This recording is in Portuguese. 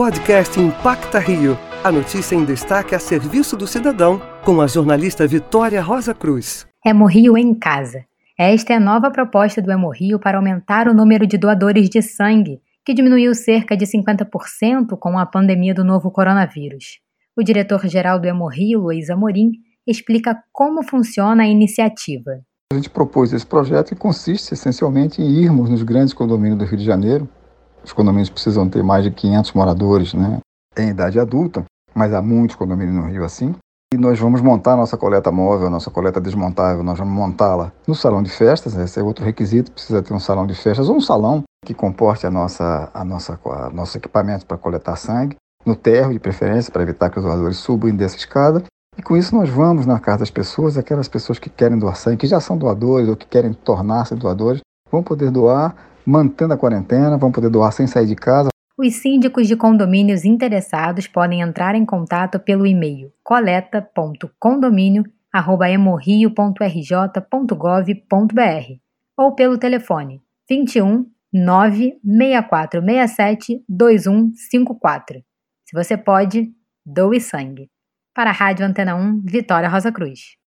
Podcast Impacta Rio. A notícia em destaque a serviço do cidadão, com a jornalista Vitória Rosa Cruz. Hemorrio em casa. Esta é a nova proposta do Hemorrio para aumentar o número de doadores de sangue, que diminuiu cerca de 50% com a pandemia do novo coronavírus. O diretor-geral do Hemorrio, Luiz Amorim, explica como funciona a iniciativa. A gente propôs esse projeto que consiste essencialmente em irmos nos grandes condomínios do Rio de Janeiro os condomínios precisam ter mais de 500 moradores, né? Em idade adulta, mas há muitos condomínios no Rio assim. E nós vamos montar nossa coleta móvel, nossa coleta desmontável, nós vamos montá-la no salão de festas, esse é outro requisito, precisa ter um salão de festas ou um salão que comporte a nossa, a nossa, a nosso equipamento para coletar sangue, no terro de preferência, para evitar que os doadores subam dessa escada. E com isso nós vamos na casa das pessoas, aquelas pessoas que querem doar sangue, que já são doadores ou que querem tornar-se doadores, vão poder doar mantendo a quarentena, vão poder doar sem sair de casa. Os síndicos de condomínios interessados podem entrar em contato pelo e-mail coleta.condomínio@hemorrio.rj.gov.br ou pelo telefone 21 96467 2154. Se você pode, doe sangue. Para a Rádio Antena 1, Vitória Rosa Cruz.